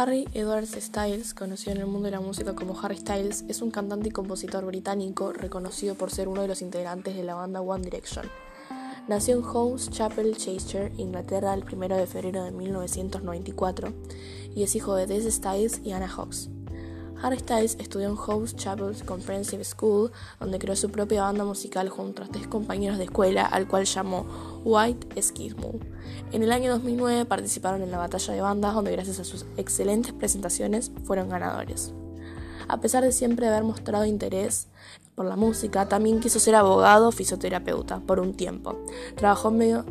Harry Edwards Styles, conocido en el mundo de la música como Harry Styles, es un cantante y compositor británico reconocido por ser uno de los integrantes de la banda One Direction. Nació en Holmes Chapel, Cheshire, Inglaterra, el 1 de febrero de 1994 y es hijo de Des Styles y Anna Hawks. Harry Styles estudió en House Chapel Comprehensive School, donde creó su propia banda musical junto a tres compañeros de escuela, al cual llamó White Skidmore. En el año 2009 participaron en la batalla de bandas, donde gracias a sus excelentes presentaciones fueron ganadores. A pesar de siempre haber mostrado interés por la música, también quiso ser abogado o fisioterapeuta por un tiempo. Trabajó medio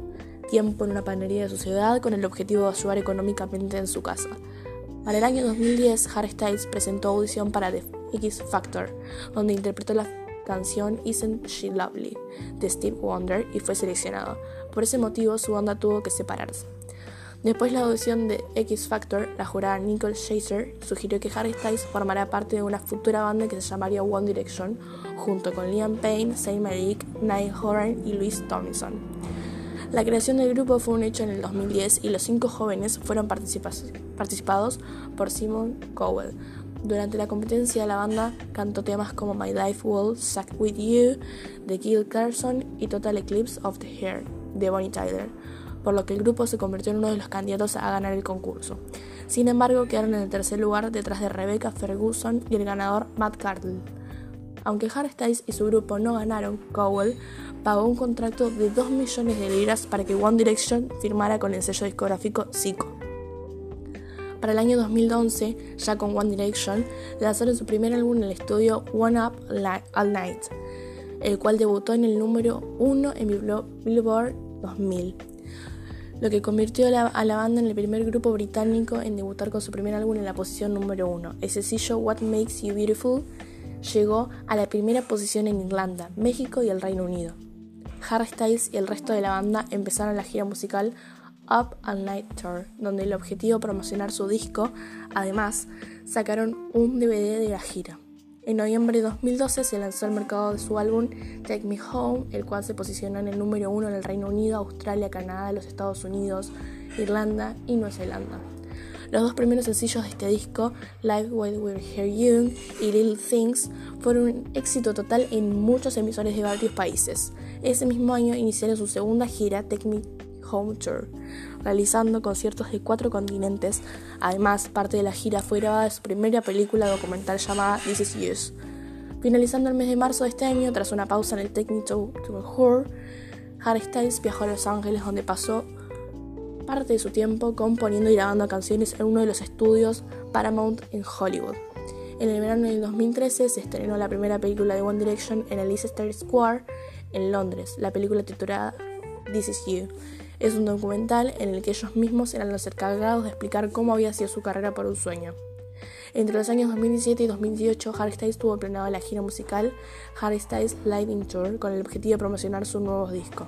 tiempo en una panadería de su ciudad con el objetivo de ayudar económicamente en su casa. Para el año 2010, Harry Styles presentó audición para The X Factor, donde interpretó la canción Isn't She Lovely de Steve Wonder y fue seleccionado. Por ese motivo, su banda tuvo que separarse. Después de la audición de X Factor, la jurada Nicole Chaser sugirió que Harry Styles formará parte de una futura banda que se llamaría One Direction, junto con Liam Payne, Zayn Malik, Niall Horan y Louis Tomlinson. La creación del grupo fue un hecho en el 2010 y los cinco jóvenes fueron participados por Simon Cowell. Durante la competencia, la banda cantó temas como My Life Will Suck With You de Gil Carson y Total Eclipse of the Hair de Bonnie Tyler, por lo que el grupo se convirtió en uno de los candidatos a ganar el concurso. Sin embargo, quedaron en el tercer lugar detrás de Rebecca Ferguson y el ganador Matt Cardle. Aunque Harry Styles y su grupo no ganaron, Cowell pagó un contrato de 2 millones de libras para que One Direction firmara con el sello discográfico Zico. Para el año 2011, ya con One Direction, lanzaron su primer álbum en el estudio One Up All Night, el cual debutó en el número 1 en Billboard 2000, lo que convirtió a la banda en el primer grupo británico en debutar con su primer álbum en la posición número 1. El sencillo What Makes You Beautiful llegó a la primera posición en Irlanda, México y el Reino Unido. Harry Styles y el resto de la banda empezaron la gira musical Up All Night Tour, donde el objetivo promocionar su disco. Además, sacaron un DVD de la gira. En noviembre de 2012 se lanzó al mercado de su álbum Take Me Home, el cual se posicionó en el número uno en el Reino Unido, Australia, Canadá, los Estados Unidos, Irlanda y Nueva Zelanda. Los dos primeros sencillos de este disco, Live While We're Here Young y Little Things, fueron un éxito total en muchos emisores de varios países. Ese mismo año iniciaron su segunda gira, Take Me Home Tour, realizando conciertos de cuatro continentes. Además, parte de la gira fue grabada de su primera película documental llamada This Is Use. Finalizando el mes de marzo de este año, tras una pausa en el Take Me Tour, Harry Styles viajó a Los Ángeles donde pasó parte de su tiempo componiendo y grabando canciones en uno de los estudios Paramount en Hollywood. En el verano del 2013 se estrenó la primera película de One Direction en el Leicester Square en Londres, la película titulada This Is You. Es un documental en el que ellos mismos eran los encargados de explicar cómo había sido su carrera por un sueño. Entre los años 2017 y 2018, Harry Styles tuvo planeado la gira musical Harry Styles in Tour con el objetivo de promocionar su nuevo disco.